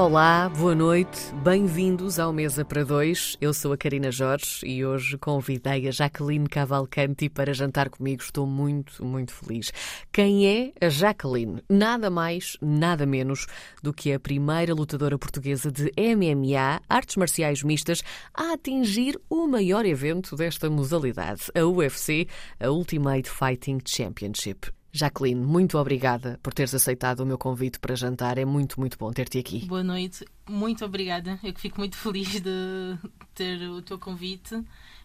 Olá, boa noite, bem-vindos ao Mesa para Dois. Eu sou a Karina Jorge e hoje convidei a Jacqueline Cavalcanti para jantar comigo. Estou muito, muito feliz. Quem é a Jacqueline? Nada mais, nada menos do que a primeira lutadora portuguesa de MMA, artes marciais mistas, a atingir o maior evento desta modalidade, a UFC, a Ultimate Fighting Championship. Jacqueline, muito obrigada por teres aceitado o meu convite para jantar. É muito, muito bom ter-te aqui. Boa noite, muito obrigada. Eu que fico muito feliz de ter o teu convite.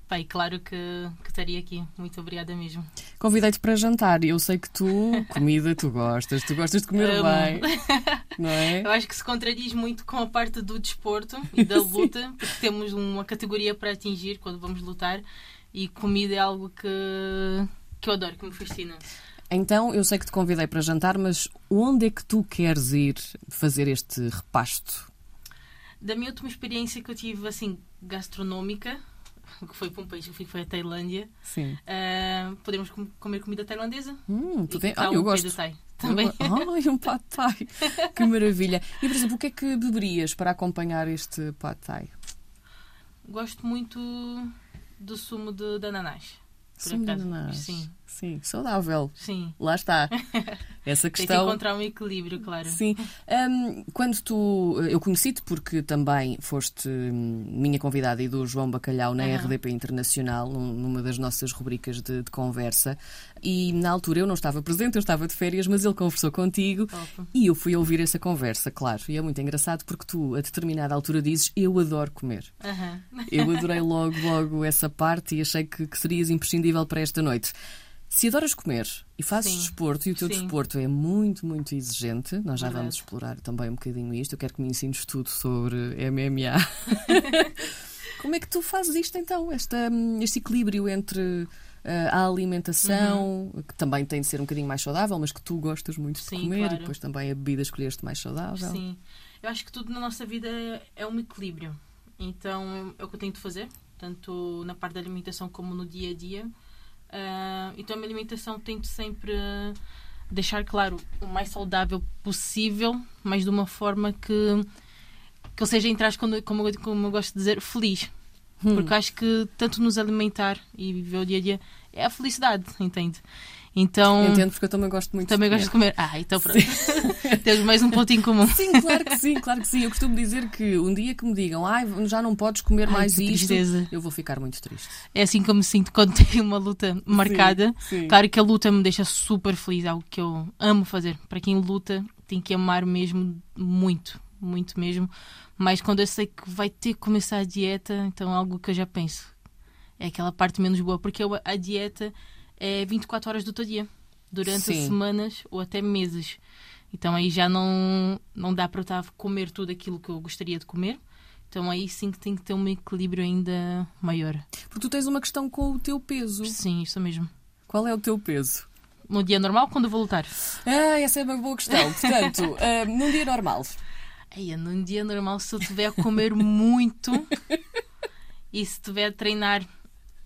Pai, claro que, que estaria aqui. Muito obrigada mesmo. Convidei-te para jantar e eu sei que tu, comida, tu gostas, tu gostas de comer bem, não é? Eu acho que se contradiz muito com a parte do desporto e da luta, porque temos uma categoria para atingir quando vamos lutar e comida é algo que, que eu adoro, que me fascina. Então, eu sei que te convidei para jantar, mas onde é que tu queres ir fazer este repasto? Da minha última experiência que eu tive, assim, gastronómica, que foi para um país que foi a Tailândia. Sim. Uh, podemos com comer comida tailandesa. Hum, tu tem... ah, eu gosto. Thai, também. Ai, um pad thai. que maravilha. E, por exemplo, o que é que beberias para acompanhar este pad thai? Gosto muito do sumo de, de ananás. Sumo de ananás. Sim. Sim, saudável. Sim. Lá está. Essa questão. Tem que encontrar um equilíbrio, claro. Sim. Um, quando tu. Eu conheci-te porque também foste minha convidada e do João Bacalhau na uhum. RDP Internacional, numa das nossas rubricas de, de, conversa. E na altura eu não estava presente, eu estava de férias, mas ele conversou contigo Opa. e eu fui ouvir essa conversa, claro. E é muito engraçado porque tu, a determinada altura, dizes: Eu adoro comer. Uhum. Eu adorei logo, logo essa parte e achei que, que serias imprescindível para esta noite. Se adoras comer e fazes Sim. desporto e o teu Sim. desporto é muito, muito exigente, nós já Verdade. vamos explorar também um bocadinho isto. Eu quero que me ensines tudo sobre MMA. Como é que tu fazes isto então? Esta, este equilíbrio entre uh, a alimentação, Uhum. que também tem de ser um bocadinho mais saudável, mas que tu gostas muito Sim, de comer, claro. e depois também a bebida escolheste mais saudável. Sim. Eu acho que tudo na nossa vida é- um equilíbrio. Então é o que eu tento fazer, tanto na parte da alimentação como no dia a dia. Ah, então a minha alimentação tento sempre deixar claro o mais saudável possível, mas de uma forma que que eu seja entrar como, como, eu- como eu gosto de dizer feliz. Hum. Porque acho que tanto nos alimentar e viver o dia a dia é a felicidade, entende? Então Entendo porque eu também gosto muito também de gosto de comer. Ah, então pronto. Temos mais um ponto em comum. Sim, claro que sim, claro que sim. Eu costumo dizer que um dia que me digam Ai, já não podes comer Ai, mais isto, tristeza. eu vou ficar muito triste. É assim que eu me sinto quando tenho uma luta marcada. sim. Claro que a luta me deixa super feliz, é algo que eu amo fazer. Para quem luta, tem que amar mesmo muito, muito mesmo. Mas quando eu sei que vai ter que começar a dieta, então é algo que eu já penso. É aquela parte menos boa, porque a dieta é 24 horas do teu dia, durante semanas ou até meses. Então aí já não, não dá para eu estar a comer tudo aquilo que eu gostaria de comer. Então aí sim que tem que ter um equilíbrio ainda maior. Porque tu tens uma questão com o teu peso. Sim, isso mesmo. Qual é o teu peso? No dia normal, quando eu vou lutar. Ah, essa é uma boa questão. Portanto, ah, num dia normal. Aí, num dia normal, se eu estiver a comer muito e se estiver a treinar.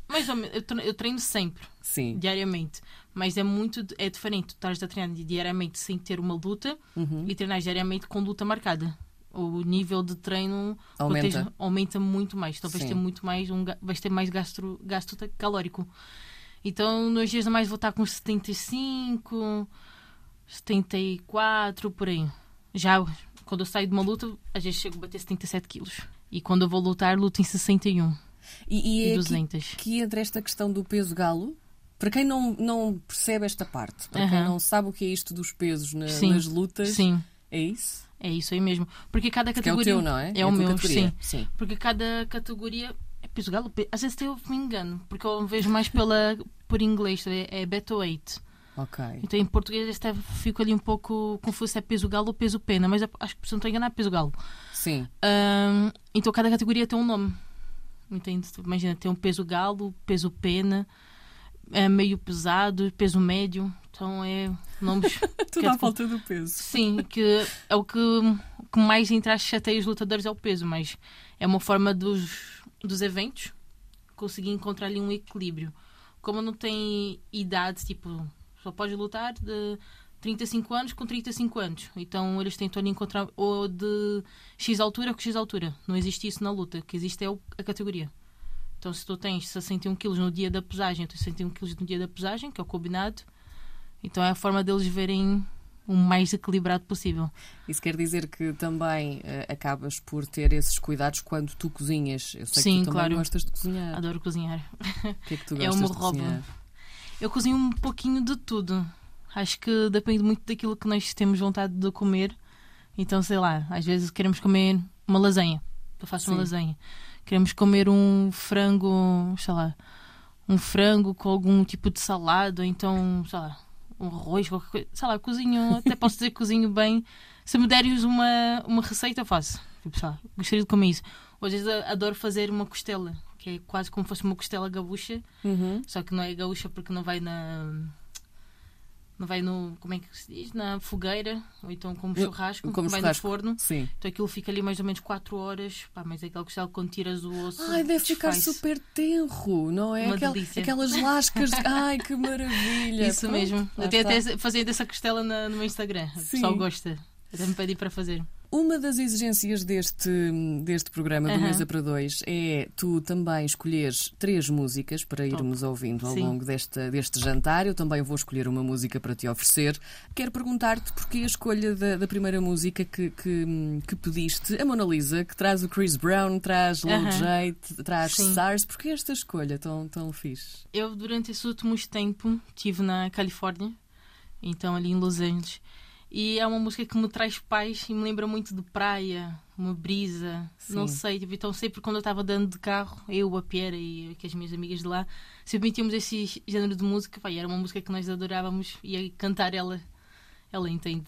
Mais menos, eu tre- eu treino sempre, Sim. diariamente. Mas é muito é diferente tu estares a treinar diariamente sem ter uma luta Uhum. e treinar diariamente com luta marcada. O nível de treino Aumenta. tens- aumenta muito mais. Então vais Sim. ter muito mais, um, vais ter mais gasto, gasto calórico. Então nos dias normais vou estar com 75, 74, por aí. Já quando eu saio de uma luta, às vezes chego a bater 77 quilos. E quando eu vou lutar, luto em 61 E, e e é aqui, 200. que entra esta questão do peso galo. Para quem não, não percebe esta parte, para quem Aham. não sabe o que é isto dos pesos na- Sim. nas lutas, Sim, é isso? é isso aí mesmo. Porque cada Que é o categoria. teu, não é? É a o meu, categoria. sim. Porque cada categoria é peso galo. Às vezes eu me engano, porque eu vejo mais pela, por inglês, é, é Beto 8. Ok. Então em português até fico ali um pouco confuso se é peso galo ou peso pena, mas acho que se não estou a enganar é peso galo. Sim. Ahm, então cada categoria tem um nome. Entende? Imagina, tem um peso galo, peso pena, é meio pesado, peso médio. Então é nomes. Tudo à falta do peso. Sim, que é o que, que mais entre as chateia os lutadores é o peso, mas é uma forma dos, dos eventos conseguir encontrar ali um equilíbrio. Como não tem idade, tipo, só pode lutar de 35 anos com 35 anos. Então eles tentam encontrar ou de X altura com X altura. Não existe isso na luta. O que existe é a categoria. Então se tu tens 61 kg no dia da pesagem, eu tenho 61 kg no dia da pesagem, que é o combinado, então é a forma deles verem o mais equilibrado possível. Isso quer dizer que também uh, acabas por ter esses cuidados quando tu cozinhas. Eu sei Sim, que tu também claro. gostas de cozinhar. Adoro cozinhar. O que é que tu É gostas o meu de cozinhar? Eu cozinho um pouquinho de tudo. Acho que depende muito daquilo que nós temos vontade de comer. Então, sei lá, às vezes queremos comer uma lasanha. Eu faço uma Sim. lasanha. Queremos comer um frango, sei lá, um frango com algum tipo de salada, ou então, sei lá, um arroz, qualquer coisa. Sei lá, cozinho, até posso dizer que cozinho bem. Se me deres uma, uma receita, eu faço. Tipo, sei lá, gostaria de comer isso. Ou às vezes eu adoro fazer uma costela, que é quase como se fosse uma costela gaúcha. Uhum. Só que não é gaúcha porque não vai na. Não vai no. Como é que se diz? Na fogueira, ou então como churrasco, como vai churrasco. no forno. Sim. Então aquilo fica ali mais ou menos 4 horas. Pá, mas é aquela costela quando tiras o osso. Ai, deve ficar super tenro, não é? Aquela- aquelas lascas. Ai, que maravilha. Isso Pronto, mesmo. Até, até fazer dessa costela na- no meu Instagram. O Sim. pessoal gosta. Até me pedi para fazer. Uma das exigências deste, deste programa do. Mesa para Dois é tu também escolheres três músicas para irmos ouvindo ao Sim. longo desta, deste jantar. Eu também vou escolher uma música para te oferecer. Quero perguntar-te porquê a escolha da, da primeira música que, que, que pediste, a Mona Lisa, que traz o Chris Brown, traz Aham. J, traz Sim. SARS. Porquê esta escolha tão, tão fixe? Eu, durante esses últimos tempos, estive na Califórnia, então ali em Los Angeles, e é uma música que me traz paz e me lembra muito de praia, uma brisa, Sim. não sei. tipo, Então, sempre quando eu estava andando de carro, eu, a Piera e as minhas amigas de lá, sempre tínhamos esse género de música, pá, era uma música que nós adorávamos e a cantar ela, ela entende.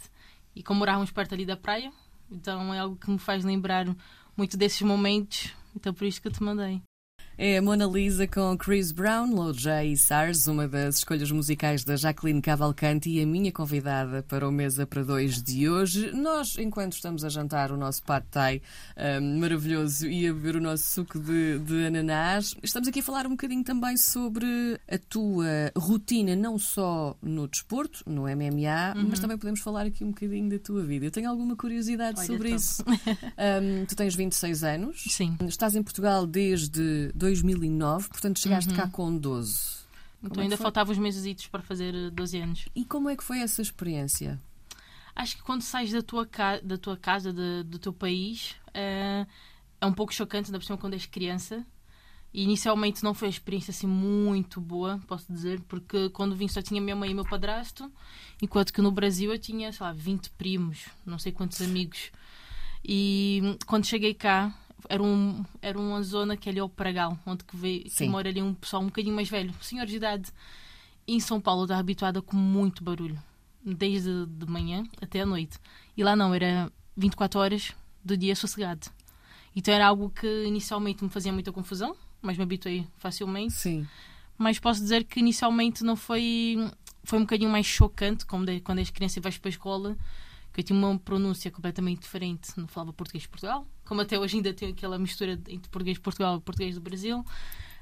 E como morávamos perto ali da praia, então é algo que me faz lembrar muito desses momentos, então por isso que eu te mandei. É a Mona Lisa com Chris Brown, Low J e SARS, uma das escolhas musicais da Jacqueline Cavalcante e a minha convidada para o Mesa para Dois de hoje. Nós, enquanto estamos a jantar o nosso pad thai hum, maravilhoso e a beber o nosso suco de, de ananás, estamos aqui a falar um bocadinho também sobre a tua rotina, não só no desporto, no MMA, mas também podemos falar aqui um bocadinho da tua vida. Eu tenho alguma curiosidade Olha, sobre então. isso. Hum, tu tens 26 anos. Sim. Estás em Portugal desde 2009, portanto chegaste cá com 12. Então é ainda foi? faltavam uns meses para fazer eh, 12 anos. E como é que foi essa experiência? Acho que quando sais da tua, ca... da tua casa, de- do teu país, eh, é um pouco chocante, ainda por cima quando és criança. E inicialmente não foi uma experiência assim muito boa, posso dizer, porque quando vim só tinha minha mãe e meu padrasto, enquanto que no Brasil eu tinha, sei lá, 20 primos, não sei quantos amigos. E quando cheguei cá, era, um, era uma zona que é ali ao Pragal, onde que, veio, que mora ali um pessoal um bocadinho mais velho, senhores de idade. E em São Paulo eu estava habituada com muito barulho, desde de manhã até à noite. E lá não, era 24 horas do dia sossegado. Então era algo que inicialmente me fazia muita confusão, mas me habituei facilmente. Sim. Mas posso dizer que inicialmente não foi. Foi um bocadinho mais chocante, como de- quando és criança e vais para a escola, que eu tinha uma pronúncia completamente diferente. Não falava português de Portugal, como até hoje ainda tenho aquela mistura entre português de Portugal e português do Brasil.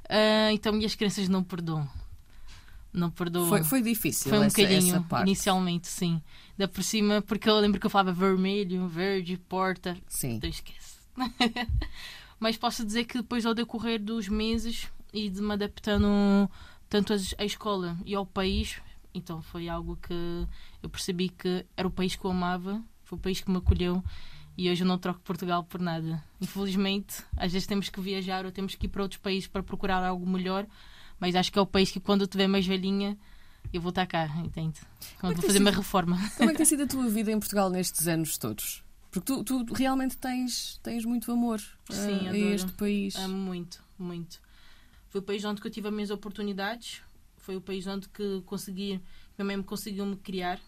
Ah, então minhas crianças não perdoam. Não perdoam. Foi, foi difícil Foi um essa, bocadinho, essa inicialmente, sim. Da por cima, porque eu lembro que eu falava vermelho, verde, porta. Sim. Então esquece. Mas posso dizer que depois, ao decorrer dos meses e de me adaptando tanto à escola e ao país, então foi algo que eu percebi que era o país que eu amava, foi o país que me acolheu e hoje eu não troco Portugal por nada. Infelizmente, às vezes temos que viajar ou temos que ir para outros países para procurar algo melhor, mas acho que é o país que quando eu tiver mais velhinha eu vou estar cá, entende? Quando é vou fazer uma sido? reforma. Como é que tem sido a tua vida em Portugal nestes anos todos? Porque tu, tu realmente tens, tens muito amor ah, Sim, a adoro. este país. Amo muito, muito. Foi o país onde eu tive as minhas oportunidades, foi o país onde que consegui, minha mãe me conseguiu me criar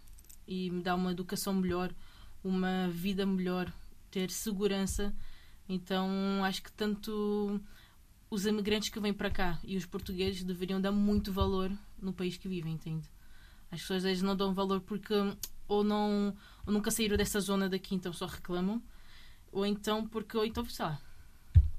e me dar uma educação melhor, uma vida melhor, ter segurança. Então acho que tanto os imigrantes que vêm para cá e os portugueses deveriam dar muito valor no país que vivem, entende? As pessoas às vezes não dão valor porque ou não ou nunca saíram dessa zona daqui, então só reclamam, ou então porque, ou então, sei lá,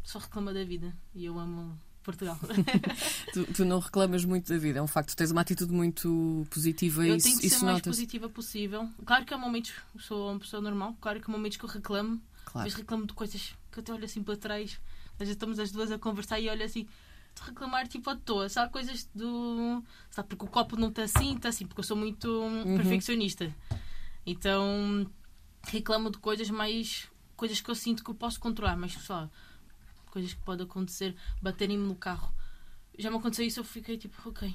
só reclama da vida. E eu amo Portugal. tu, tu, não reclamas muito da vida, é um facto. Tens uma atitude muito positiva eu e tento isso ser mais notas. positiva possível. Claro que há momentos, sou uma pessoa normal, claro que há momentos que eu reclamo, Claro. mas reclamo de coisas que eu até olho assim para trás. Às vezes estamos as duas a conversar e olho assim, de reclamar tipo à toa. Sabe coisas do. Sabe, porque o copo não está assim, está assim, porque eu sou muito Uhum. perfeccionista. Então reclamo de coisas mais. coisas que eu sinto que eu posso controlar, mas só coisas que podem acontecer, baterem-me no carro. Já me aconteceu isso, eu fiquei tipo, ok.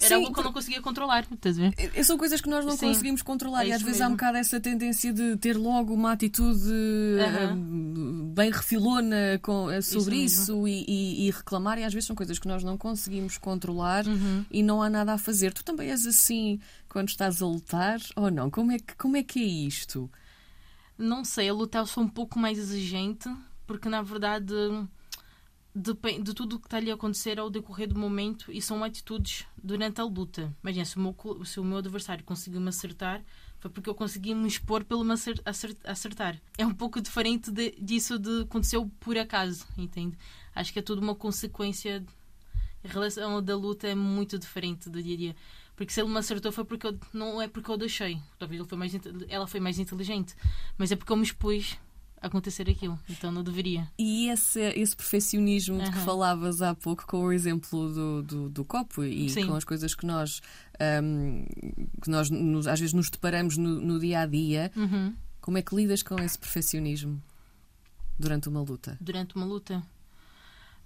Era Sim, algo que eu não conseguia controlar, estás a ver? É- São coisas que nós não Sim. conseguimos controlar É e às vezes há um mesmo. bocado essa tendência de ter logo uma atitude hum, bem refilona com, eh, sobre Isso isso, e, e- e reclamar, e às vezes são coisas que nós não conseguimos controlar Uhum. e não há nada a fazer. Tu também és assim quando estás a lutar ou não? Como é que, como é, que é isto? Não sei, a luta eu sou um pouco mais exigente, porque na verdade depen- de tudo o que está ali a acontecer ao decorrer do momento e são atitudes durante a luta. Imagina, se o meu, se o meu adversário conseguiu me acertar, foi porque eu consegui me expor pelo me acer- acer- acertar. É um pouco diferente de- disso de aconteceu por acaso, entende? Acho que é tudo uma consequência. A relação da luta é muito diferente do dia a dia. Porque se ele me acertou foi porque eu, não é porque eu deixei. Talvez ele foi mais, ela foi mais inteligente. Mas é porque eu me expus acontecer aquilo. Então não deveria. E esse, esse perfeccionismo de que falavas há pouco, com o exemplo do, do, do copo e Sim. com as coisas que nós, hum, que nós nos- às vezes nos deparamos no, no dia a dia, Uhum. como é que lidas com esse perfeccionismo durante uma luta? Durante uma luta.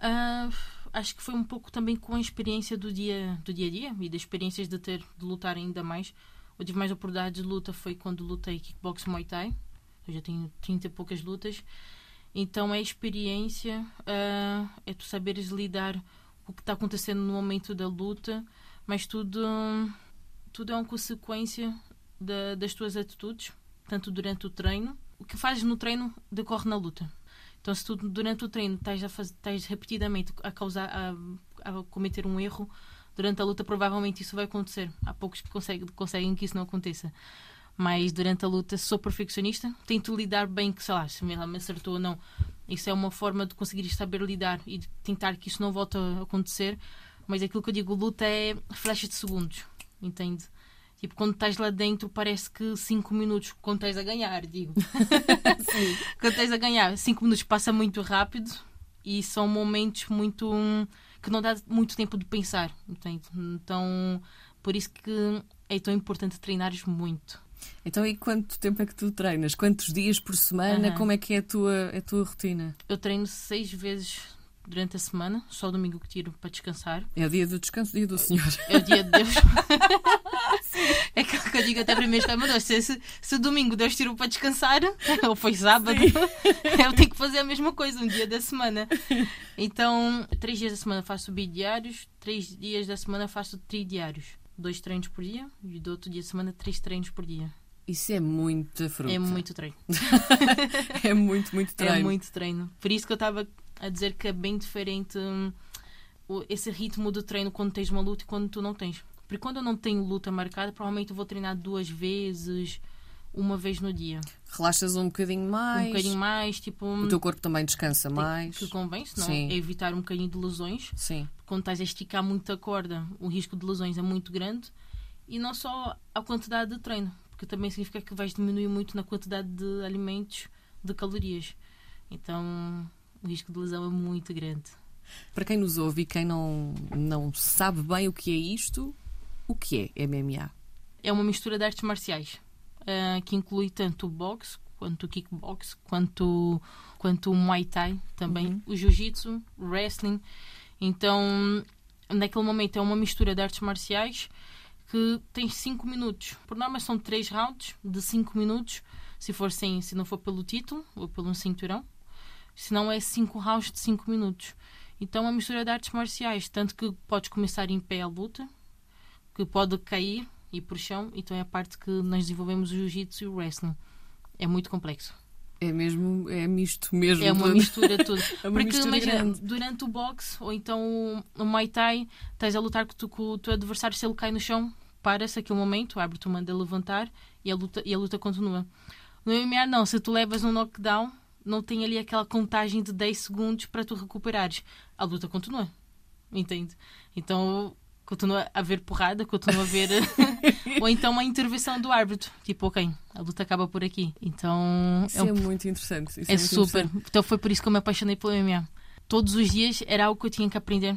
Ah, acho que foi um pouco também com a experiência do dia, do dia a dia e das experiências de ter de lutar ainda mais. Eu tive mais oportunidades de luta foi quando lutei kickbox Muay Thai. Eu já tenho 30 e poucas lutas. Então é experiência, ah, é tu saberes lidar com o que está acontecendo no momento da luta, mas tudo, tudo é uma consequência da- das tuas atitudes, tanto durante o treino. O que fazes no treino decorre na luta. Então, se tu durante o treino estás, a faz, estás repetidamente a causar, a, a cometer um erro, durante a luta provavelmente isso vai acontecer. Há poucos que conseguem, conseguem que isso não aconteça. Mas durante a luta sou perfeccionista, tento lidar bem que, sei lá, se ela me acertou ou não. Isso é uma forma de conseguir saber lidar e de tentar que isso não volte a acontecer. Mas aquilo que eu digo, luta é flecha de segundos, entende? Tipo, quando estás lá dentro parece que 5 minutos, quando estás a ganhar, digo. Quando estás a ganhar, 5 minutos passa muito rápido e são momentos muito. que não dá muito tempo de pensar, entende? Então, por isso que é tão importante treinares muito. Então, e quanto tempo é que tu treinas? Quantos dias por semana? Aham. Como é que é a tua, a tua rotina? Eu treino seis vezes durante a semana, só o domingo que tiro para descansar. É o dia do descanso, dia do Senhor. É o dia de Deus. é aquilo que eu digo até para mim, meu Deus, se, se, se domingo Deus tirou para descansar, ou foi sábado, eu tenho que fazer a mesma coisa, um dia da semana. Então, três dias da semana faço bidiários, três dias da semana faço tridiários. Dois treinos por dia e do outro dia da semana, três treinos por dia. Isso é muita fruta. É muito treino. É muito, muito treino. É muito treino. Por isso que eu estava a dizer que é bem diferente hum, esse ritmo do treino quando tens uma luta e quando tu não tens. Porque quando eu não tenho luta marcada, provavelmente eu vou treinar duas vezes, uma vez no dia. Relaxas um bocadinho mais. Um bocadinho mais, tipo. O teu corpo também descansa mais. Que convém, senão é evitar um bocadinho de lesões. Sim. Quando estás a esticar muito a corda, o risco de lesões é muito grande. E não só a quantidade de treino, porque também significa que vais diminuir muito na quantidade de alimentos, de calorias. Então o risco de lesão é muito grande. Para quem nos ouve e quem não, não sabe bem o que é isto, o que é MMA? É uma mistura de artes marciais ah, que inclui tanto o boxe, quanto o kickbox, quanto, quanto o muay thai também, o jiu-jitsu, o wrestling. Então, naquele momento é uma mistura de artes marciais que tens 5 minutos. Por norma são 3 rounds de 5 minutos, se for sem, se não for pelo título ou pelo cinturão. Se não é 5 rounds de 5 minutos. Então é uma mistura de artes marciais, tanto que podes começar em pé a luta, que pode cair e por chão, então é a parte que nós desenvolvemos o jiu-jitsu e o wrestling. É muito complexo. É mesmo, é misto mesmo. É uma tudo. mistura tudo. É uma Porque mistura imagina, grande. durante o boxe ou então o, o Muay Thai, estás a lutar com, tu- com o teu adversário, se ele cai no chão, para-se aquele momento, o árbitro manda levantar e a luta, e a luta continua. No MMA, não. Se tu levas um knockdown, não tem ali aquela contagem de 10 segundos para tu recuperares. A luta continua. Entende? Então, continua a haver porrada, continua a haver. Ou então uma intervenção do árbitro. Tipo, ok, a luta acaba por aqui. Então. Isso é, um... muito interessante. Isso é, é muito super. Então foi por isso que eu me apaixonei pelo MMA. Todos os dias era algo que eu tinha que aprender,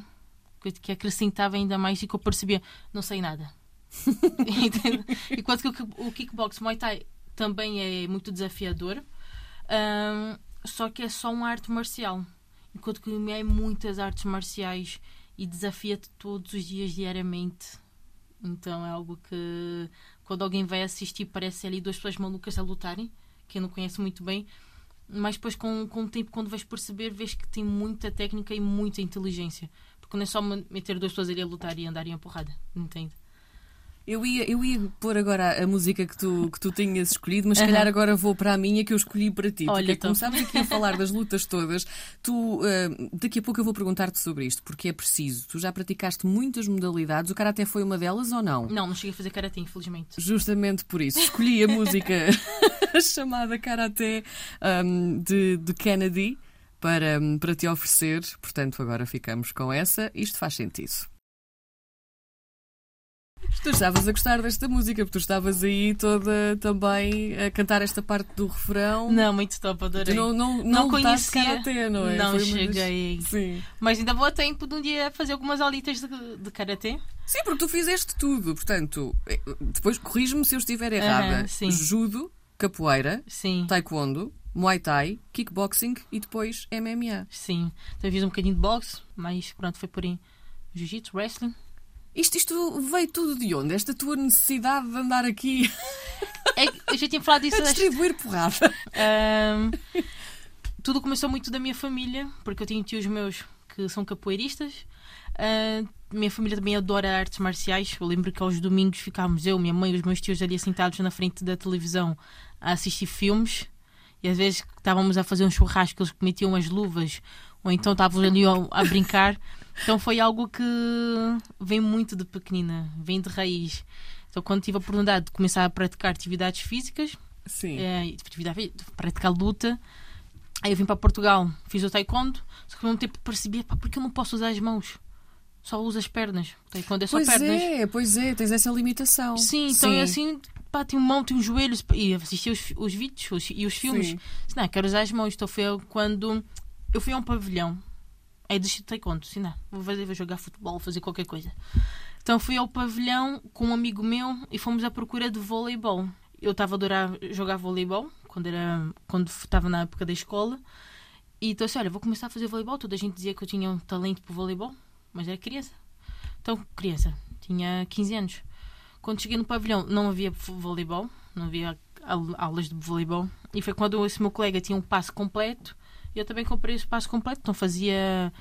que acrescentava ainda mais e que eu percebia, não sei nada. Enquanto que o kickbox Muay Thai também é muito desafiador, um, só que é só uma arte marcial. Enquanto que o MMA é muitas artes marciais e desafia-te todos os dias, diariamente. Então é algo que quando alguém vai assistir parece ali duas pessoas malucas a lutarem, quem não conhece muito bem, mas depois com, com o tempo, quando vais perceber, vês que tem muita técnica e muita inteligência. Porque não é só meter duas pessoas ali a lutar e andarem a porrada, entende? Eu ia, eu ia pôr agora a música que tu, que tu tinhas escolhido, mas se calhar agora vou para a minha que eu escolhi para ti. Olha, porque então. começámos aqui a falar das lutas todas. Tu, uh, daqui a pouco eu vou perguntar-te sobre isto, porque é preciso. Tu já praticaste muitas modalidades. O karaté foi uma delas ou não? Não, não cheguei a fazer karaté, infelizmente. Justamente por isso. Escolhi a música chamada Karaté um, de, de Kennedy para, para te oferecer. Portanto, agora ficamos com essa. Isto faz sentido. Tu estavas a gostar desta música, porque tu estavas aí toda também a cantar esta parte do refrão. Não, muito top, adorei. Tu não, não, não, não conhecia. Karatê, não é? Não Foi cheguei. Das... Sim. Mas ainda vou a tempo de um dia fazer algumas aulitas de, de karatê. Sim, porque tu fizeste tudo. Portanto, eh, depois corrijo-me se eu estiver errada. Uh -huh, Judo, capoeira, sim. taekwondo, Muay Thai, kickboxing e depois MMA. Sim. Então fiz um bocadinho de boxe, mas pronto, foi por aí. Jiu-jitsu, wrestling. Isto, isto veio tudo de onde? Esta tua necessidade de andar aqui. É, eu já tinha falado disso. a distribuir porrada. Um, tudo começou muito da minha família, porque eu tenho tios meus que são capoeiristas. Uh, minha família também adora artes marciais. Eu lembro que aos domingos ficávamos eu, minha mãe e os meus tios ali sentados na frente da televisão a assistir filmes. E às vezes estávamos a fazer um churrasco, eles metiam as luvas, ou então estávamos ali a, brincar. Então foi algo que vem muito de pequenina, vem de raiz. Então quando tive a oportunidade de começar a praticar atividades físicas, Sim. É, praticar luta, aí eu vim para Portugal, fiz o taekwondo, só que ao mesmo tempo percebi, pá, porque eu não posso usar as mãos? Só uso as pernas. Taekwondo é só pois pernas. é, pois é, tens essa limitação. Sim, então Sim. é assim, pá, tenho mão, tenho joelhos, e assisti os, os vídeos os, e os filmes. Sim. Não, quero usar as mãos. Então foi quando eu fui a um pavilhão deixei de taekwondo, sim, não. Vou, fazer, vou jogar futebol, fazer qualquer coisa. Então fui ao pavilhão com um amigo meu e fomos à procura de voleibol. Eu estava a adorar jogar voleibol quando era quando estava na época da escola. E então assim, olha, vou começar a fazer voleibol. Toda a gente dizia que eu tinha um talento para voleibol, mas era criança. Então, criança, tinha 15 anos. Quando cheguei no pavilhão, não havia voleibol, não havia aulas de voleibol. E foi quando esse meu colega tinha um passo completo eu também comprei o espaço completo, então fazia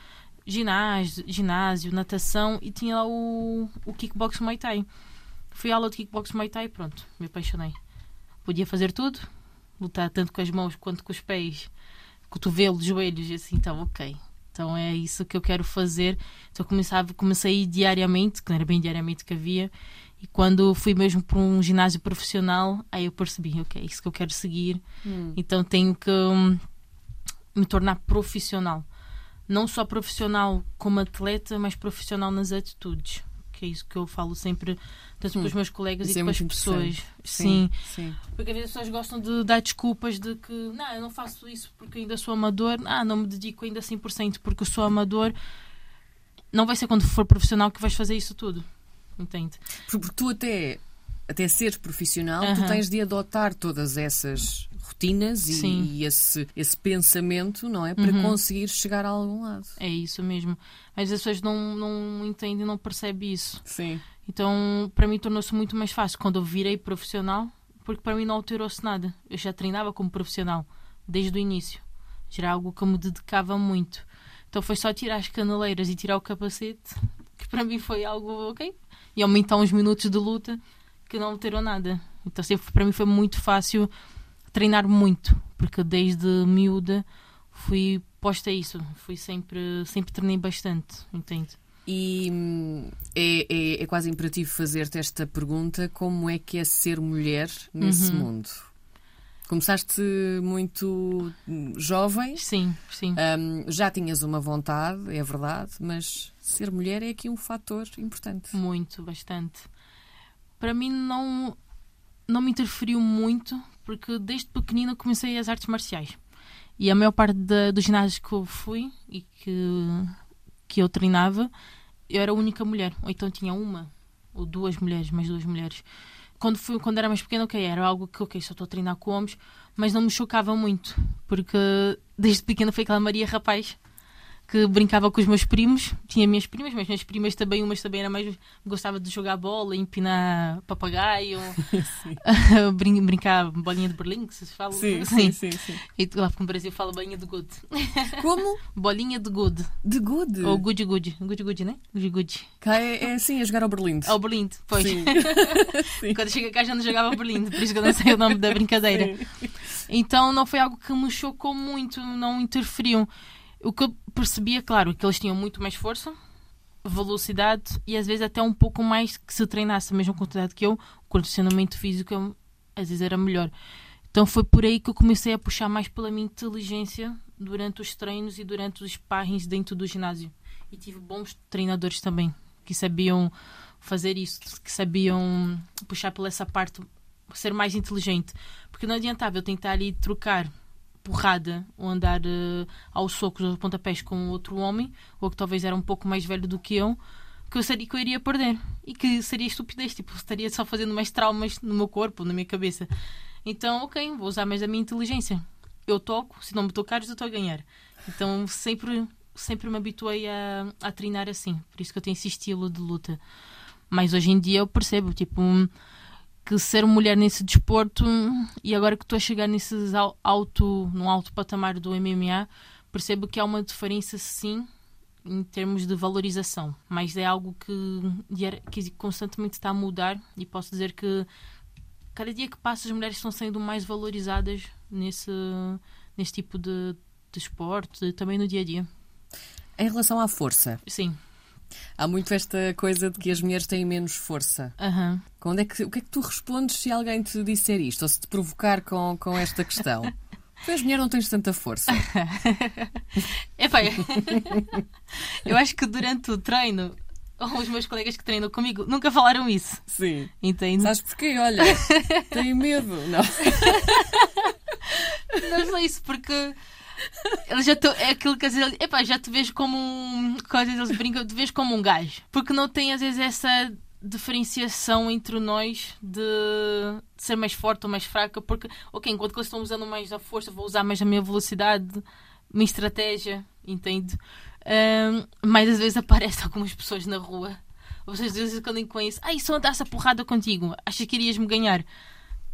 ginásio, ginásio, natação e tinha lá o, o kickbox Muay Thai. Fui à aula de kickbox Muay Thai pronto, me apaixonei. Podia fazer tudo, lutar tanto com as mãos quanto com os pés, cotovelos, joelhos, e assim, então ok. Então é isso que eu quero fazer. Então começava, comecei diariamente, que não era bem diariamente que havia, e quando fui mesmo para um ginásio profissional, aí eu percebi, ok, é isso que eu quero seguir. Hum. Então tenho que hum, me tornar profissional. Não só profissional como atleta, mas profissional nas atitudes. Que é isso que eu falo sempre, tanto hum, com os meus colegas e é com as pessoas. Sim, sim, sim. Porque às vezes as pessoas gostam de dar desculpas de que não, eu não faço isso porque ainda sou amador, ah, não me dedico ainda 100% porque sou amador. Não vai ser quando for profissional que vais fazer isso tudo. Entende? Porque tu até até seres profissional, uh -huh. tu tens de adotar todas essas rotinas e, e, esse, esse pensamento, não é? Para uhum. conseguir chegar a algum lado. É isso mesmo. Mas as pessoas não, não entendem, não percebem isso. Sim. Então, para mim, tornou-se muito mais fácil quando eu virei profissional, porque para mim não alterou-se nada. Eu já treinava como profissional desde o início. Já era algo que eu me dedicava muito. Então foi só tirar as caneleiras e tirar o capacete, que para mim foi algo ok. E aumentar uns minutos de luta que não alterou nada. Então sempre para mim foi muito fácil treinar muito, porque desde miúda fui posta a isso. Fui sempre, sempre treinei bastante, entende? E hum, é, é, é quase imperativo fazer-te esta pergunta: como é que é ser mulher nesse Uhum. mundo? Começaste muito jovem, Sim, sim. hum, já tinhas uma vontade, é verdade, mas ser mulher é aqui um fator importante. Muito, bastante. Para mim não, não me interferiu muito, porque desde pequenina comecei as artes marciais. E a maior parte dos ginásios que eu fui e que, que eu treinava, eu era a única mulher. Ou então tinha uma ou duas mulheres, mais duas mulheres. Quando, fui, quando era mais pequena, ok, era algo que, ok, só estou a treinar com homens, mas não me chocava muito, porque desde pequena foi aquela Maria Rapaz que brincava com os meus primos, tinha minhas primas, mas minhas primas também, umas também era mais gostava de jogar bola, empinar papagaio, brin brincar bolinha de Berlim, que se fala. sim, sim, sim. E lá no Brasil fala bolinha de good. Como? Bolinha de good. De good. Ou good good. Good good, né? Good good. Cá é, é assim, a jogar ao Berlim. Ao Berlim, pois. Sim. Sim. Quando chega cá já não jogava ao Berlim, por isso que eu não sei o nome da brincadeira. Então não foi algo que me chocou muito, não interferiu. O que eu percebia, claro, é que eles tinham muito mais força, velocidade e às vezes até um pouco mais que se treinasse a mesma quantidade que eu, o condicionamento físico às vezes era melhor. Então foi por aí que eu comecei a puxar mais pela minha inteligência durante os treinos e durante os sparrings dentro do ginásio. E tive bons treinadores também que sabiam fazer isso, que sabiam puxar pela essa parte, ser mais inteligente. Porque não adiantava eu tentar ir trocar porrada ou andar uh, aos socos ou pontapés com outro homem, ou que talvez era um pouco mais velho do que eu, que eu sabia que eu iria perder. E que seria estupidez, tipo, estaria só fazendo mais traumas no meu corpo, na minha cabeça. Então, ok, vou usar mais a minha inteligência. Eu toco, se não me tocares, eu estou a ganhar. Então, sempre, sempre me habituei a, a treinar assim. Por isso que eu tenho esse estilo de luta. Mas hoje em dia eu percebo, tipo, que ser mulher nesse desporto e agora que estou a chegar nesses alto, no alto patamar do MMA, percebo que há uma diferença sim em termos de valorização, mas é algo que, que constantemente está a mudar e posso dizer que cada dia que passa as mulheres estão sendo mais valorizadas nesse, nesse tipo de, de esporte, também no dia a dia. Em relação à força, Sim. Há muito esta coisa de que as mulheres têm menos força. Aham. Quando é que, o que é que tu respondes se alguém te disser isto ou se te provocar com, com esta questão? Tu és mulher, não tens tanta força. Epá, eu acho que durante o treino, os meus colegas que treinam comigo nunca falaram isso. Sim. Entende? Sabes porquê? Olha, tenho medo. Não. Não sei isso, porque eles já tô, é aquilo que às vezes, epá, já te vejo como um. às vezes eles brincam, te vejo como um gajo. Porque não tem às vezes essa diferenciação entre nós de, ser mais forte ou mais fraca. Porque, ok, enquanto que eles estão usando mais a força, vou usar mais a minha velocidade, minha estratégia, entende? Ahm, mas às vezes aparecem algumas pessoas na rua. Vocês às vezes quando eu conheço, ai, eu andasse a porrada contigo, achas que irias me ganhar?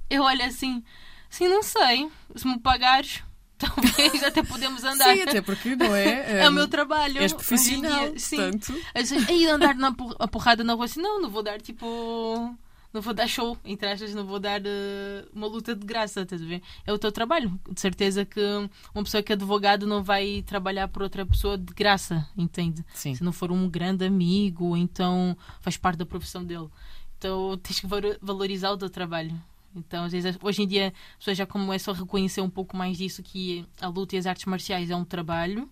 Eu olho assim, sim, não sei. Se me pagares, talvez até podemos andar. Sim, até porque não é. É o meu trabalho. És profissional, dia. Sim. Assim, Aí andar na porrada na rua assim, não, não vou dar tipo. Não vou dar show, entre aspas, não vou dar eh, uma luta de graça, estás a ver? É o teu trabalho. De certeza que uma pessoa que é advogado não vai trabalhar por outra pessoa de graça, entende? Sim. Se não for um grande amigo, então faz parte da profissão dele. Então tens que valo- valorizar o teu trabalho. Então, às vezes, hoje em dia, as pessoas já começam a reconhecer um pouco mais disso, que a luta e as artes marciais é um trabalho,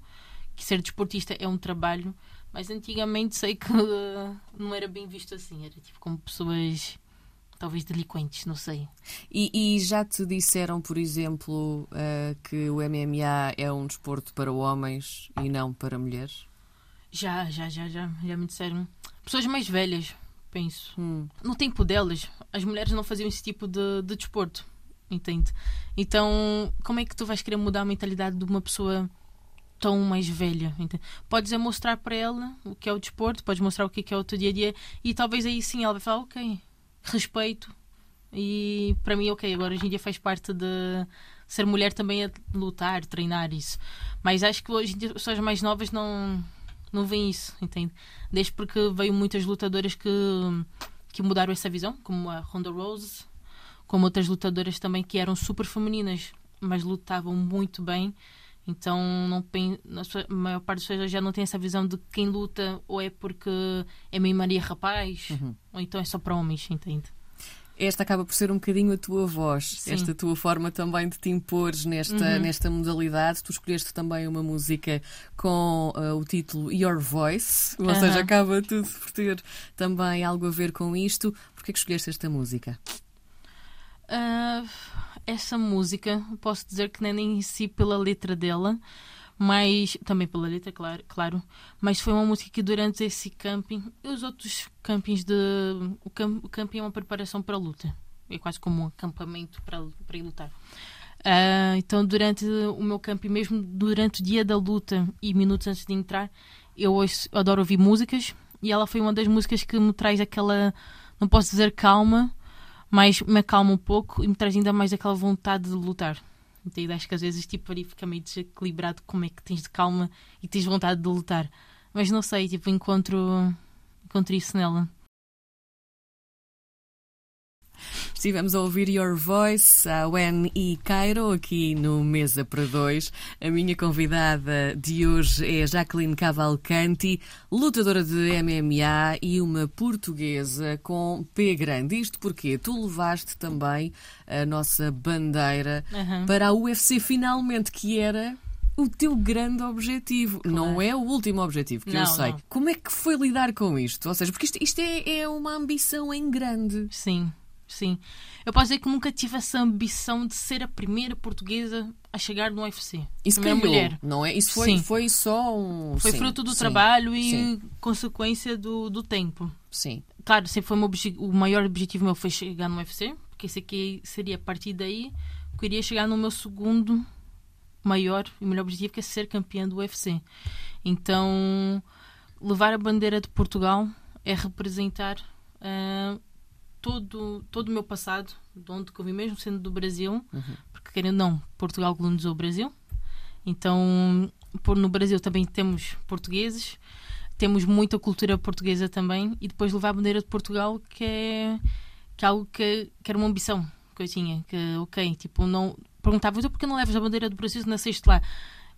que ser desportista é um trabalho, mas antigamente sei que eh, não era bem visto assim, era tipo como pessoas talvez delinquentes, não sei. E, e já te disseram, por exemplo, eh, que o MMA é um desporto para homens e não para mulheres? Já, já, já, já, já me disseram. Pessoas mais velhas, penso. Hum. No tempo delas, as mulheres não faziam esse tipo de, de desporto, entende? Então, como é que tu vais querer mudar a mentalidade de uma pessoa tão mais velha? Entende? Podes é mostrar para ela o que é o desporto, podes mostrar o que é, é o teu dia a dia e talvez aí sim ela vai falar, ok, respeito. E para mim, ok, agora hoje em dia faz parte de ser mulher também é lutar, treinar isso. Mas acho que hoje em dia as pessoas mais novas não, não veem isso, entende? Desde porque veio muitas lutadoras que, que mudaram essa visão, como a Ronda Rose, como outras lutadoras também que eram super femininas, mas lutavam muito bem. Então, não a maior parte das pessoas já não tem essa visão de quem luta ou é porque é meio Maria Rapaz, Uhum. ou então é só para homens, entende? Esta acaba por ser um bocadinho a tua voz, Sim. esta tua forma também de te impores nesta, Uhum. nesta modalidade. Tu escolheste também uma música com ah, o título Your Voice, ou Aham. seja, acaba tudo por ter também algo a ver com isto. Porquê que escolheste esta música? Ah, essa música, posso dizer que nem em si pela letra dela, mas também pela letra, claro, claro, mas foi uma música que durante esse camping e os outros campings de. O, cam- o camping é uma preparação para a luta, é quase como um acampamento para, para ir lutar. Ah, então, durante o meu camping, mesmo durante o dia da luta e minutos antes de entrar, eu adoro ouvir músicas e ela foi uma das músicas que me traz aquela, não posso dizer calma, mas me acalma um pouco e me traz ainda mais aquela vontade de lutar. Entende? Acho que às vezes tipo, ali fica meio desequilibrado como é que tens de calma e tens vontade de lutar. Mas não sei, tipo, encontro, encontro isso nela. Estivemos a ouvir Your Voice, a Wen e Cairo, aqui no Mesa para Dois. A minha convidada de hoje é Jacqueline Cavalcanti, lutadora de MMA e uma portuguesa com P grande. Isto porque tu levaste também a nossa bandeira Aham. para a UFC finalmente, que era o teu grande objetivo. Não é o último objetivo, que eu Não, sei. não. Como é que foi lidar com isto? Ou seja, porque isto, isto é, é uma ambição em grande. Sim, sim. Eu posso dizer que nunca tive essa ambição de ser a primeira portuguesa a chegar no UFC. Isso calhou, mulher. não é? Isso foi, Sim. foi só um. Foi sim, fruto do sim, trabalho e consequência do, do tempo. Sim. Claro, sempre foi o, o maior objetivo meu foi chegar no UFC, porque esse aqui seria a partir daí que eu iria chegar no meu segundo maior e melhor objetivo, que é ser campeã do UFC. Então, levar a bandeira de Portugal é representar ah, todo, todo o meu passado, de onde que eu vim mesmo, sendo do Brasil, porque querendo não, Portugal colonizou o Brasil. Então, por, no Brasil também temos portugueses, temos muita cultura portuguesa também, e depois levar a bandeira de Portugal, que é, que é algo que, que era uma ambição que eu tinha, que ok, tipo, não perguntava, então porquê não levas a bandeira do Brasil se nasceste lá?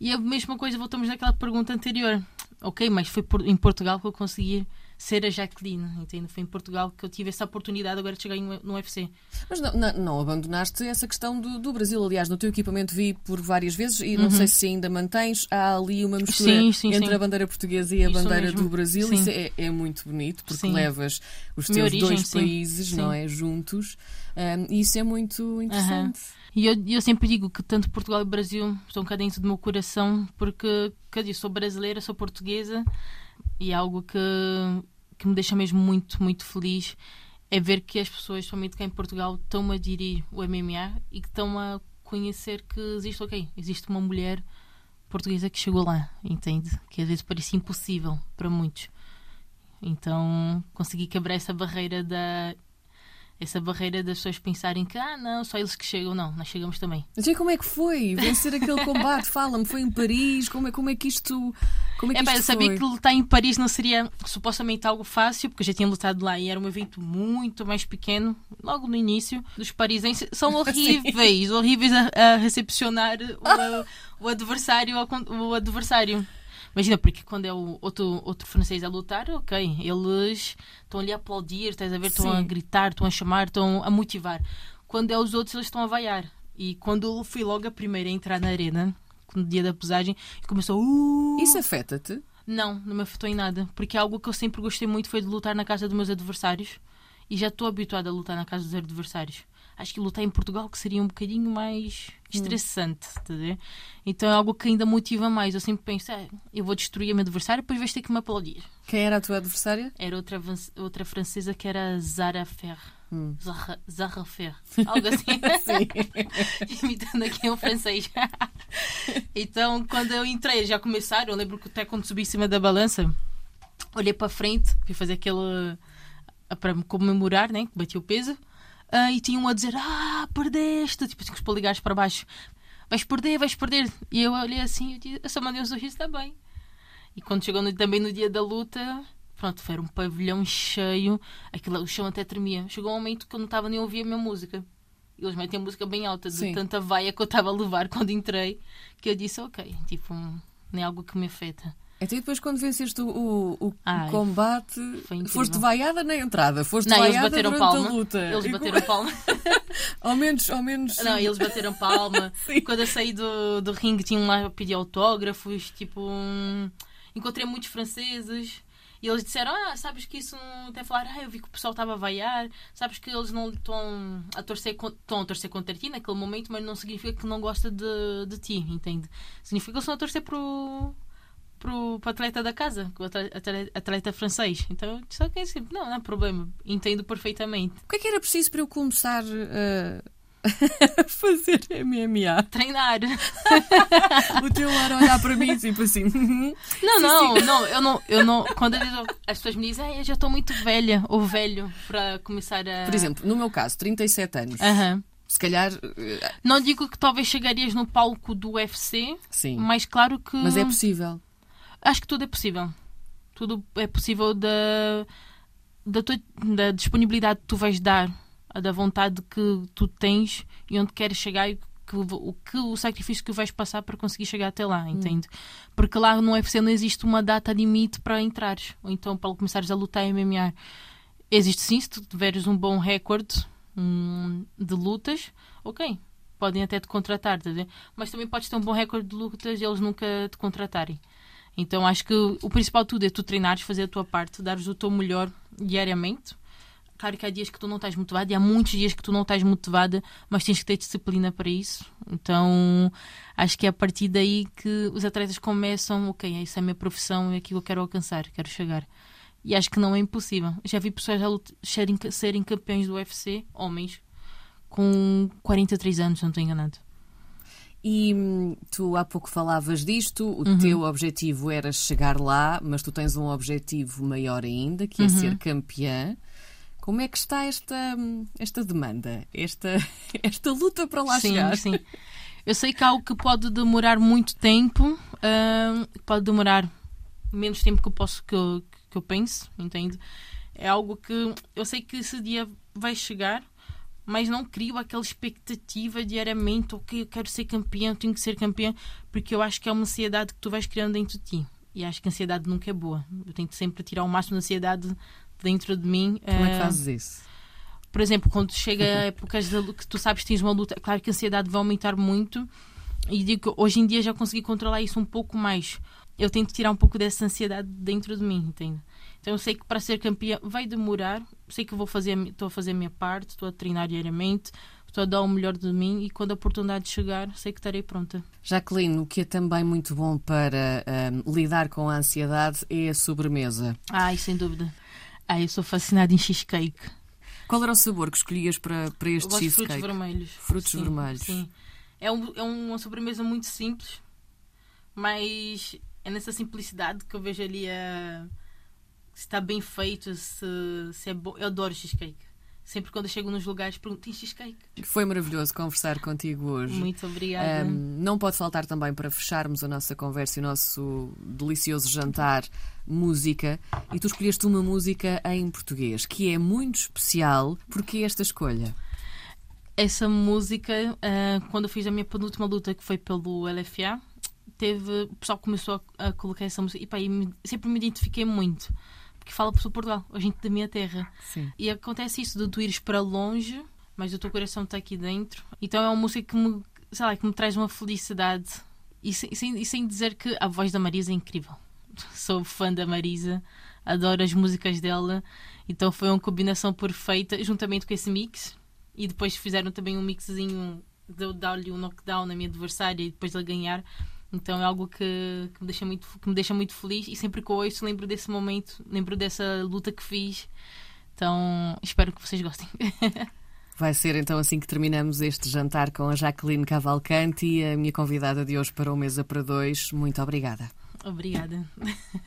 E a mesma coisa, voltamos naquela pergunta anterior. Ok, mas foi por- em Portugal que eu consegui ser a Jacqueline, entende? Foi em Portugal que eu tive essa oportunidade agora de chegar no UFC. Mas não, não- não abandonaste essa questão do, do Brasil. Aliás, no teu equipamento vi por várias vezes e não sei se ainda mantens. Há ali uma mistura Uhum. Sim, sim, entre sim. a bandeira portuguesa e a Isso bandeira mesmo. do Brasil. Isso é, é muito bonito porque levas os teus origem, dois países, não é? Juntos. E isso é muito interessante. E eu, eu sempre digo que tanto Portugal e Brasil estão cá dentro do meu coração, porque, quer dizer, sou brasileira, sou portuguesa, e algo que, que me deixa mesmo muito, muito feliz é ver que as pessoas, somente cá em Portugal, estão a aderir o MMA e que estão a conhecer que existe, ok, existe uma mulher portuguesa que chegou lá, entende? Que às vezes parecia impossível para muitos. Então consegui quebrar essa barreira da essa barreira das pessoas pensarem que ah não, só eles que chegam, não, nós chegamos também. Mas e como é que foi vencer aquele combate? Fala-me, foi em Paris? Como é, como é que isto. Como é que É, pá, eu isto sabia que lutar em Paris não seria supostamente algo fácil, porque eu já tinha lutado lá e era um evento muito mais pequeno, logo no início. Os parisenses são horríveis, horríveis a, a recepcionar o, o adversário. O adversário. Imagina, porque quando é o outro, outro francês a lutar, ok, eles estão ali a aplaudir, estás a ver, estão a gritar, estão a chamar, estão a motivar. Quando é os outros, eles estão a vaiar. E quando eu fui logo a primeira a entrar na arena, no dia da pesagem, começou. Uh, Isso afeta-te? não, não me afetou em nada. Porque algo que eu sempre gostei muito foi de lutar na casa dos meus adversários. E já estou habituada a lutar na casa dos adversários. Acho que lutar em Portugal que seria um bocadinho mais estressante, tá a? Então é algo que ainda motiva mais. Eu sempre penso, "Ah, eu vou destruir o meu adversário, depois vais ter que me aplaudir. Quem era a tua adversária? Era outra, outra francesa que era Zara Fer. Hum. Zara, Zara Fer. Algo assim. Imitando aqui um francês. então, quando eu entrei, já começaram. Eu lembro que até quando subi em cima da balança, olhei para frente, fui fazer aquele. para me comemorar, né? Que bati o peso. Ah, e tinha um a dizer: Ah, perdeste! Tipo, com os polegares para baixo. Vais perder, vais perder. E eu olhei assim e disse: Essa mandei um sorriso também. E quando chegou no- também no dia da luta, pronto, foi um pavilhão cheio, aquilo, o chão até tremia. Chegou um momento que eu não estava nem a ouvir a minha música. Eles metem a música bem alta, de Sim. tanta vaia que eu estava a levar quando entrei, que eu disse, ok, tipo, não é algo que me afeta. Então, e depois, quando venceste o, o- o Ai, combate, foste vaiada na entrada, foste Não, eles vaiada bateram durante palma. a luta. Eles E bateram co- palma. Ao menos, ao menos. Não, eles bateram palma. Quando eu saí do, do ringue, tinham lá a pedir autógrafos. Tipo, hum, encontrei muitos franceses. E eles disseram: Ah, sabes que isso. não-" Até falaram: Ah, eu vi que o pessoal estava a vaiar. Sabes que eles não estão a torcer, estão a torcer contra ti naquele momento, mas não significa que não gosta de, de ti, entende? Significa que eles estão a torcer pro. Pro, pro atleta da casa, o atleta, atleta- francês. Então, eu disse, ok, sim, não, não há problema, entendo perfeitamente. O que é que era preciso para eu começar a fazer MMA? Treinar. O teu ar olhar para mim, tipo assim. Não, não, não, eu não, eu não. Quando eu as pessoas me dizem, "Ai, eu já estou muito velha ou velho para começar a. Por exemplo, no meu caso, 37 anos. Aham. Se calhar. eh, Não digo que talvez chegarias no palco do UFC, Sim. mas claro que. Mas é possível. Acho que tudo é possível. Tudo é possível da, da, tua, da disponibilidade que tu vais dar, da vontade que tu tens e onde queres chegar e que, o, que o sacrifício que vais passar para conseguir chegar até lá, entende? Porque lá no UFC não existe uma data limite para entrares, ou então para começares a lutar em MMA. Existe sim, se tu tiveres um bom recorde hum, de lutas, ok. Podem até te contratar, tá mas também podes ter um bom recorde de lutas e eles nunca te contratarem. Então acho que o principal tudo é tu treinares, fazer a tua parte, dares o teu melhor diariamente. Claro que há dias que tu não estás motivado e há muitos dias que tu não estás motivada, mas tens que ter disciplina para isso. Então acho que é a partir daí que os atletas começam, ok, essa é a minha profissão, é aquilo que eu quero alcançar, quero chegar. E acho que não é impossível. Já vi pessoas serem, serem campeões do UFC, homens, com 43 anos, não estou enganado. E hum, tu há pouco falavas disto, o Uhum. teu objetivo era chegar lá, mas tu tens um objetivo maior ainda, que é Uhum. ser campeã. Como é que está esta, hum, esta demanda, esta, esta luta para lá sim, chegar? sim. Eu sei que há algo que pode demorar muito tempo, ah, pode demorar menos tempo que eu posso que eu, que eu penso, entende? É algo que eu sei que esse dia vai chegar, mas não crio aquela expectativa diariamente, ok, eu quero ser campeão, tenho que ser campeão, porque eu acho que é uma ansiedade que tu vais criando dentro de ti. E acho que a ansiedade nunca é boa. Eu tento sempre tirar o máximo da ansiedade dentro de mim. Como é que ah, fazes isso? por exemplo, quando chega a épocas de que tu sabes que tens uma luta, claro que a ansiedade vai aumentar muito. E digo que hoje em dia já consegui controlar isso um pouco mais. Eu tento tirar um pouco dessa ansiedade dentro de mim, entende? Então eu sei que para ser campeã vai demorar. Sei que vou fazer, estou a fazer a minha parte, estou a treinar diariamente, estou a dar o melhor de mim e quando a oportunidade chegar, sei que estarei pronta. Jacqueline, o que é também muito bom para hum, lidar com a ansiedade é a sobremesa. Ai, sem dúvida. Ai, eu sou fascinada em cheesecake. Qual era o sabor que escolhias para, para Eu este gosto de frutos cheesecake? vermelhos. Frutos Sim, vermelhos. Sim. É, um, é uma sobremesa muito simples, mas é nessa simplicidade que eu vejo ali a, se está bem feito, se, se é bom. Eu adoro cheesecake. Sempre quando eu chego nos lugares pergunto: tem cheesecake? Foi maravilhoso conversar contigo hoje. Muito obrigada. Um, não pode faltar também para fecharmos a nossa conversa e o nosso delicioso jantar música. E tu escolheste uma música em português que é muito especial. Porque esta escolha? Essa música, ah, quando eu fiz a minha penúltima luta, que foi pelo LFA, teve, o pessoal começou a, a colocar essa música e, pá, e me- sempre me identifiquei muito. Porque fala por Portugal, a gente da minha terra. Sim. E acontece isso de tu ires para longe, mas o teu coração está aqui dentro. Então é uma música que me, sei lá, que me traz uma felicidade. E sem, sem, e sem dizer que a voz da Marisa é incrível. Sou fã da Marisa, adoro as músicas dela. Então foi uma combinação perfeita, juntamente com esse mix. E depois fizeram também um mixzinho de eu dar-lhe um knockdown na minha adversária e depois de ganhar. Então é algo que, que, me deixa muito, que me deixa muito feliz e sempre que eu ouço lembro desse momento, lembro dessa luta que fiz. Então espero que vocês gostem. Vai ser então assim que terminamos este jantar com a Jacqueline Cavalcante e a minha convidada de hoje para o Mesa para Dois. Muito obrigada. Obrigada.